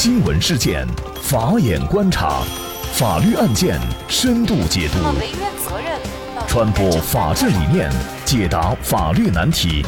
新闻事件，法眼观察，法律案件深度解读，传播法治理念，解答法律难题，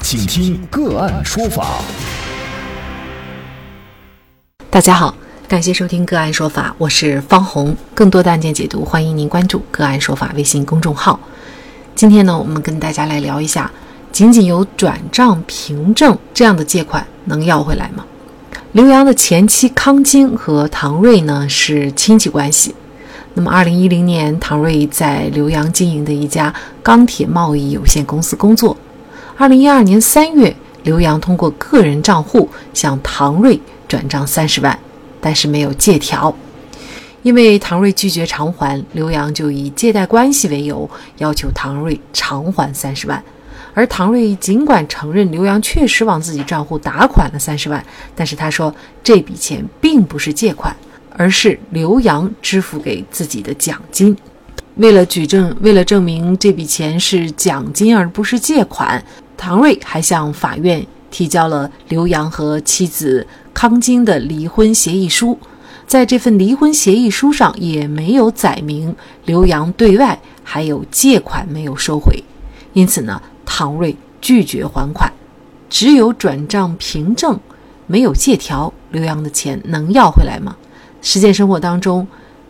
请听个案说法。大家好，感谢收听个案说法，我是方红。更多的案件解读，欢迎您关注个案说法微信公众号。今天呢，我们跟大家来聊一下，仅仅有转账凭证这样的借款能要回来吗？刘洋的前妻康晶和唐瑞呢是亲戚关系。那么，二零一零年，唐瑞在刘洋经营的一家钢铁贸易有限公司工作。二零一二年三月，刘洋通过个人账户向唐瑞转账三十万，但是没有借条。因为唐瑞拒绝偿还，刘洋就以借贷关系为由，要求唐瑞偿还三十万。而唐瑞尽管承认刘洋确实往自己账户打款了三十万，但是他说这笔钱并不是借款，而是刘洋支付给自己的奖金。为了举证，为了证明这笔钱是奖金而不是借款，唐瑞还向法院提交了刘洋和妻子康晶的离婚协议书。在这份离婚协议书上也没有载明刘洋对外还有借款没有收回，因此呢。唐瑞拒绝还款，只有转账凭证，没有借条。刘洋的钱能要回来吗？实践生活当中，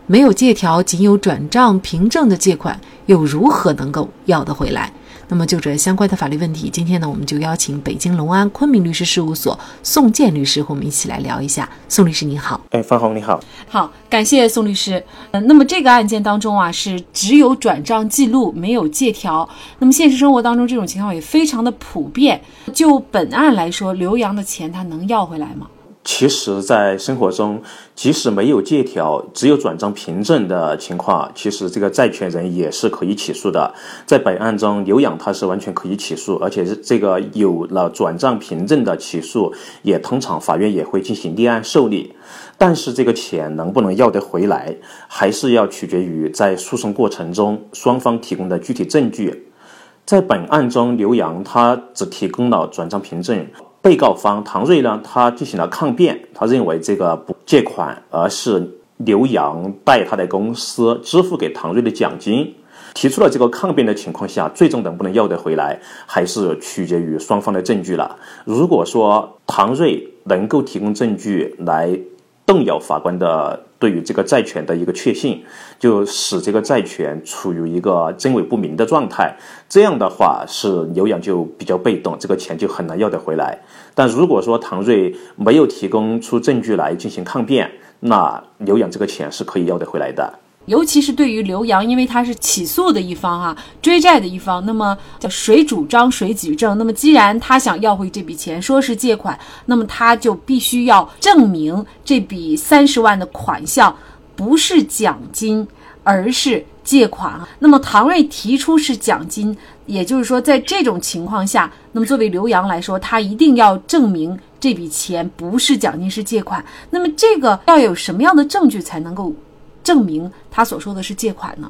没有借条，仅有转账凭证的借款，又如何能够要得回来？那么就这相关的法律问题，今天呢，我们就邀请北京隆安昆明律师事务所宋建律师和我们一起来聊一下。宋律师你好，哎，方红你好，好，感谢宋律师。嗯，那么这个案件当中啊，是只有转账记录，没有借条。那么现实生活当中这种情况也非常的普遍。就本案来说，刘洋的钱他能要回来吗？其实，在生活中，即使没有借条，只有转账凭证的情况，其实这个债权人也是可以起诉的。在本案中，刘洋他是完全可以起诉，而且是这个有了转账凭证的起诉，也通常法院也会进行立案受理。但是，这个钱能不能要得回来，还是要取决于在诉讼过程中双方提供的具体证据。在本案中，刘洋他只提供了转账凭证。被告方唐瑞呢，他进行了抗辩，他认为这个不借款，而是刘洋代他的公司支付给唐瑞的奖金。提出了这个抗辩的情况下，最终能不能要得回来，还是取决于双方的证据了。如果说唐瑞能够提供证据来动摇法官的。对于这个债权的一个确信，就使这个债权处于一个真伪不明的状态。这样的话，是刘洋就比较被动，这个钱就很难要得回来。但如果说唐瑞没有提供出证据来进行抗辩，那刘洋这个钱是可以要得回来的。尤其是对于刘洋，因为他是起诉的一方啊，追债的一方，那么叫谁主张谁举证。那么既然他想要回这笔钱，说是借款，那么他就必须要证明这笔三十万的款项不是奖金，而是借款。那么唐瑞提出是奖金，也就是说，在这种情况下，那么作为刘洋来说，他一定要证明这笔钱不是奖金，是借款。那么这个要有什么样的证据才能够？证明他所说的是借款呢？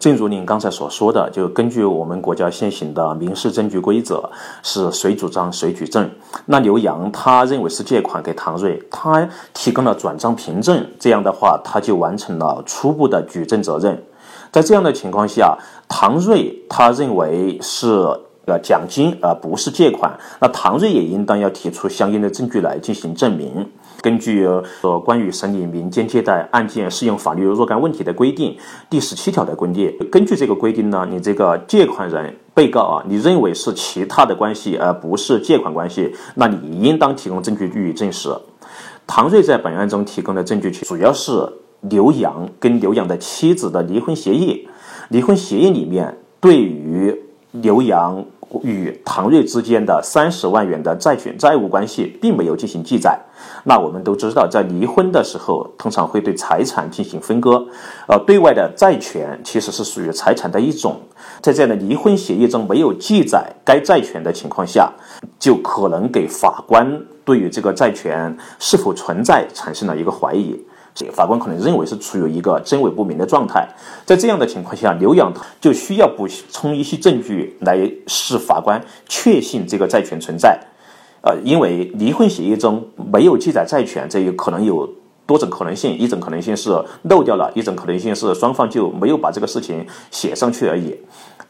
正如您刚才所说的，就根据我们国家现行的民事证据规则，是谁主张谁举证。那刘洋他认为是借款给唐瑞，他提供了转账凭证，这样的话他就完成了初步的举证责任。在这样的情况下，唐瑞他认为是呃奖金而不是借款，那唐瑞也应当要提出相应的证据来进行证明。根据呃关于审理民间借贷案件适用法律若干问题的规定第十七条的规定，根据这个规定呢，你这个借款人被告啊，你认为是其他的关系而不是借款关系，那你应当提供证据予以证实。唐瑞在本案中提供的证据主要是刘洋跟刘洋的妻子的离婚协议，离婚协议里面对于刘洋。与唐瑞之间的三十万元的债权债务关系并没有进行记载。那我们都知道，在离婚的时候，通常会对财产进行分割。呃，对外的债权其实是属于财产的一种。在这样的离婚协议中没有记载该债权的情况下，就可能给法官对于这个债权是否存在产生了一个怀疑。法官可能认为是处于一个真伪不明的状态，在这样的情况下，刘洋就需要补充一些证据来使法官确信这个债权存在。呃，因为离婚协议中没有记载债权，这有可能有多种可能性，一种可能性是漏掉了，一种可能性是双方就没有把这个事情写上去而已。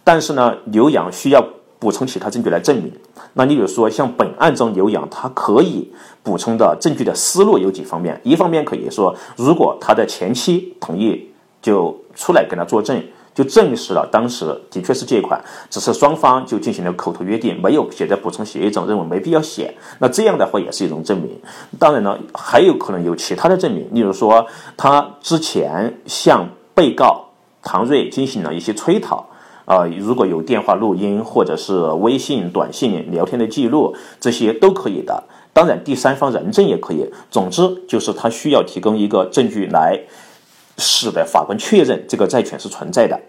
但是呢，刘洋需要补充其他证据来证明。那你比如说，像本案中刘洋他可以补充的证据的思路有几方面？一方面可以说，如果他的前妻同意，就出来跟他作证。就证实了当时的确是借款，只是双方就进行了口头约定，没有写在补充协议中，认为没必要写。那这样的话也是一种证明。当然呢，还有可能有其他的证明，例如说他之前向被告唐瑞进行了一些催讨，啊，如果有电话录音或者是微信、短信聊天的记录，这些都可以的。当然，第三方人证也可以。总之，就是他需要提供一个证据来。使得法官确认这个债权是存在的。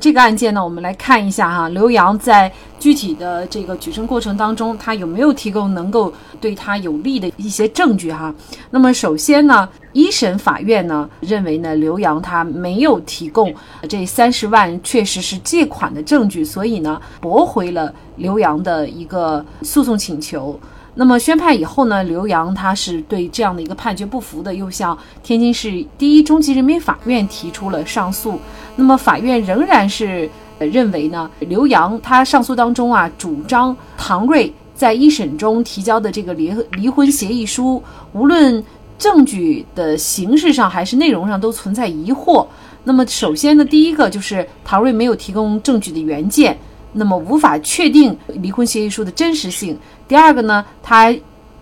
这个案件呢，我们来看一下哈，刘洋在具体的这个举证过程当中，他有没有提供能够对他有利的一些证据哈？那么首先呢，一审法院呢认为呢，刘洋他没有提供这三十万确实是借款的证据，所以呢驳回了刘洋的一个诉讼请求。那么宣判以后呢，刘洋他是对这样的一个判决不服的，又向天津市第一中级人民法院提出了上诉。那么法院仍然是认为呢，刘洋他上诉当中啊，主张唐瑞在一审中提交的这个离离婚协议书，无论证据的形式上还是内容上都存在疑惑。那么首先呢，第一个就是唐瑞没有提供证据的原件。那么无法确定离婚协议书的真实性。第二个呢，他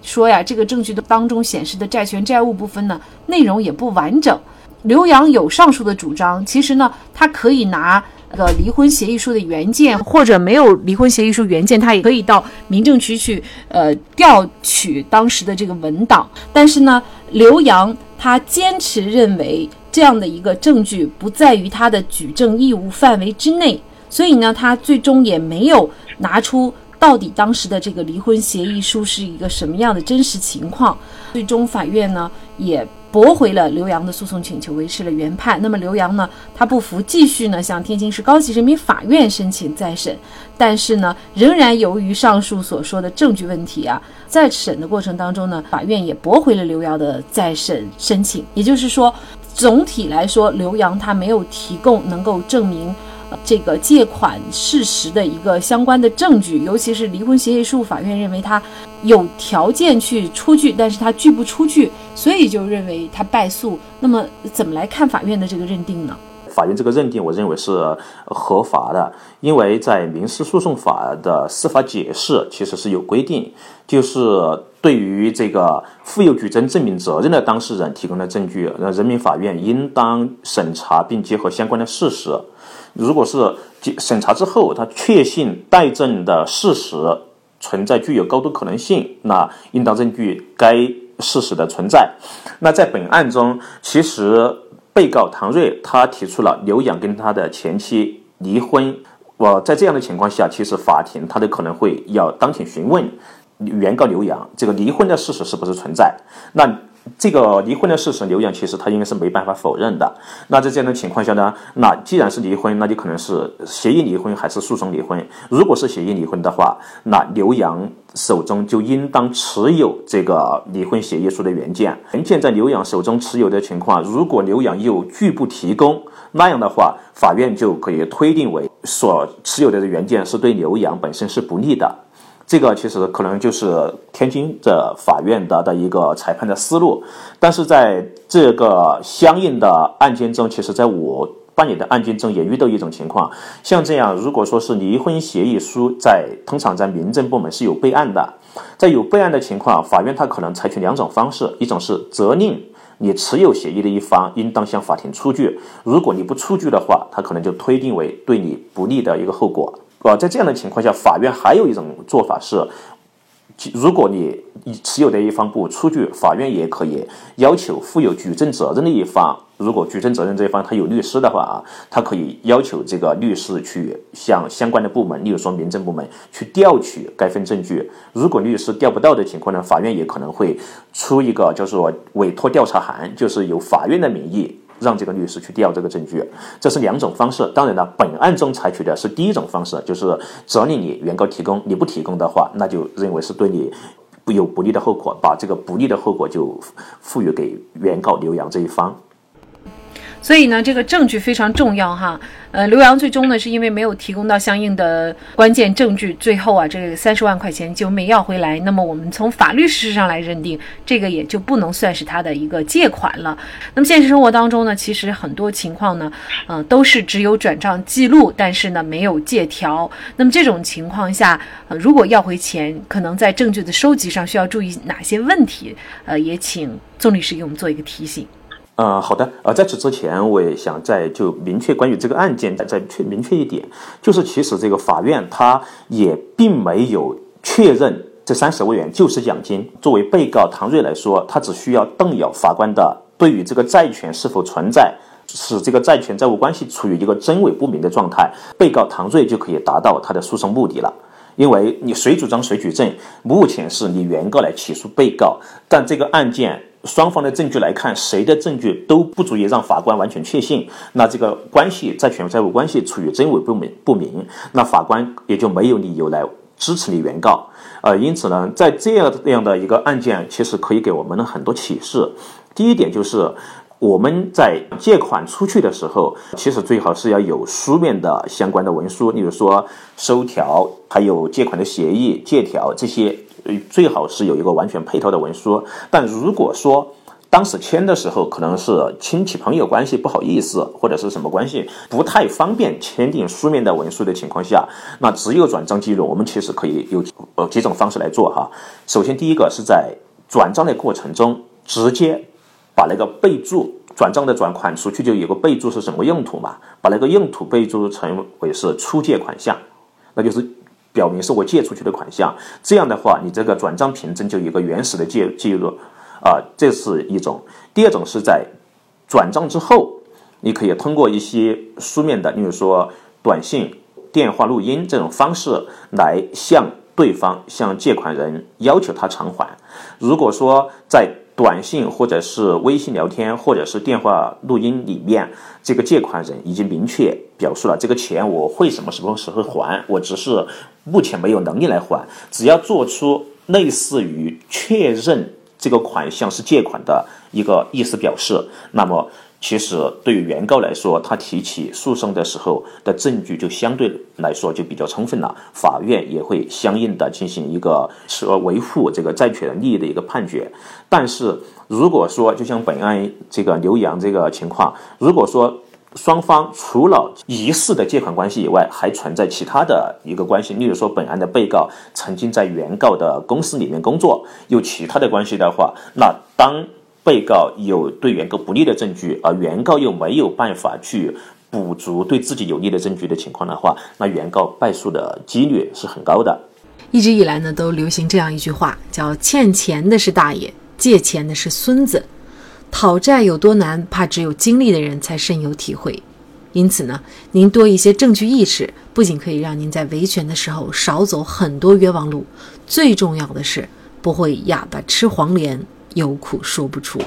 说呀，这个证据的当中显示的债权债务部分呢，内容也不完整。刘洋有上述的主张，其实呢，他可以拿个离婚协议书的原件，或者没有离婚协议书原件，他也可以到民政局去呃调取当时的这个文档。但是呢，刘洋他坚持认为这样的一个证据不在于他的举证义务范围之内。所以呢，他最终也没有拿出到底当时的这个离婚协议书是一个什么样的真实情况。最终法院呢也驳回了刘洋的诉讼请求，维持了原判。那么刘洋呢，他不服，继续呢向天津市高级人民法院申请再审。但是呢，仍然由于上述所说的证据问题啊，在审的过程当中呢，法院也驳回了刘洋的再审申请。也就是说，总体来说，刘洋他没有提供能够证明。这个借款事实的一个相关的证据，尤其是离婚协议书，法院认为他有条件去出具，但是他拒不出具，所以就认为他败诉。那么怎么来看法院的这个认定呢？法院这个认定，我认为是合法的，因为在民事诉讼法的司法解释其实是有规定，就是对于这个负有举证证明责任的当事人提供的证据，那人民法院应当审查并结合相关的事实。如果是审查之后，他确信待证的事实存在具有高度可能性，那应当证据该事实的存在。那在本案中，其实被告唐瑞他提出了刘洋跟他的前妻离婚。我在这样的情况下，其实法庭他都可能会要当庭询问原告刘洋这个离婚的事实是不是存在。那这个离婚的事实，刘洋其实他应该是没办法否认的。那在这样的情况下呢，那既然是离婚，那就可能是协议离婚还是诉讼离婚？如果是协议离婚的话，那刘洋手中就应当持有这个离婚协议书的原件。原件在刘洋手中持有的情况，如果刘洋又拒不提供，那样的话，法院就可以推定为所持有的原件是对刘洋本身是不利的。这个其实可能就是天津的法院的的一个裁判的思路，但是在这个相应的案件中，其实在我办理的案件中也遇到一种情况，像这样，如果说是离婚协议书在通常在民政部门是有备案的，在有备案的情况，法院他可能采取两种方式，一种是责令你持有协议的一方应当向法庭出具，如果你不出具的话，他可能就推定为对你不利的一个后果。啊，在这样的情况下，法院还有一种做法是，如果你持有的一方不出具，法院也可以要求负有举证责任的一方，如果举证责任这一方他有律师的话啊，他可以要求这个律师去向相关的部门，例如说民政部门去调取该份证据。如果律师调不到的情况呢，法院也可能会出一个叫做委托调查函，就是由法院的名义。让这个律师去调这个证据，这是两种方式。当然了，本案中采取的是第一种方式，就是责令你原告提供，你不提供的话，那就认为是对你有不利的后果，把这个不利的后果就赋予给原告刘洋这一方。所以呢，这个证据非常重要哈。呃，刘洋最终呢是因为没有提供到相应的关键证据，最后啊这个三十万块钱就没要回来。那么我们从法律事实上来认定，这个也就不能算是他的一个借款了。那么现实生活当中呢，其实很多情况呢，呃，都是只有转账记录，但是呢没有借条。那么这种情况下，呃，如果要回钱，可能在证据的收集上需要注意哪些问题？呃，也请宋律师给我们做一个提醒。呃，好的。呃，在此之前，我也想再就明确关于这个案件再确明确一点，就是其实这个法院他也并没有确认这三十万元就是奖金。作为被告唐瑞来说，他只需要动摇法官的对于这个债权是否存在，使这个债权债务关系处于一个真伪不明的状态，被告唐瑞就可以达到他的诉讼目的了。因为你谁主张谁举证，目前是你原告来起诉被告，但这个案件。双方的证据来看，谁的证据都不足以让法官完全确信，那这个关系债权债务关系处于真伪不明不明，那法官也就没有理由来支持你原告。呃，因此呢，在这样这样的一个案件，其实可以给我们很多启示。第一点就是我们在借款出去的时候，其实最好是要有书面的相关的文书，例如说收条，还有借款的协议、借条这些。最好是有一个完全配套的文书，但如果说当时签的时候可能是亲戚朋友关系不好意思，或者是什么关系不太方便签订书面的文书的情况下，那只有转账记录。我们其实可以有呃几种方式来做哈。首先，第一个是在转账的过程中直接把那个备注转账的转款出去就有个备注是什么用途嘛？把那个用途备注成为是出借款项，那就是。表明是我借出去的款项，这样的话，你这个转账凭证就有一个原始的记记录，啊，这是一种。第二种是在转账之后，你可以通过一些书面的，例如说短信、电话录音这种方式来向对方、向借款人要求他偿还。如果说在短信或者是微信聊天或者是电话录音里面，这个借款人已经明确表述了这个钱我会什么什么时候还，我只是目前没有能力来还。只要做出类似于确认这个款项是借款的一个意思表示，那么。其实，对于原告来说，他提起诉讼的时候的证据就相对来说就比较充分了，法院也会相应的进行一个说维护这个债权利益的一个判决。但是，如果说就像本案这个刘洋这个情况，如果说双方除了疑似的借款关系以外，还存在其他的一个关系，例如说本案的被告曾经在原告的公司里面工作，有其他的关系的话，那当。被告有对原告不利的证据，而原告又没有办法去补足对自己有利的证据的情况的话，那原告败诉的几率是很高的。一直以来呢，都流行这样一句话，叫“欠钱的是大爷，借钱的是孙子”。讨债有多难，怕只有经历的人才深有体会。因此呢，您多一些证据意识，不仅可以让您在维权的时候少走很多冤枉路，最重要的是不会哑巴吃黄连。有苦说不出。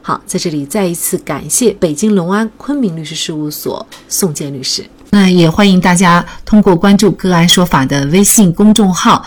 好，在这里再一次感谢北京隆安昆明律师事务所宋建律师。那也欢迎大家通过关注“个案说法”的微信公众号，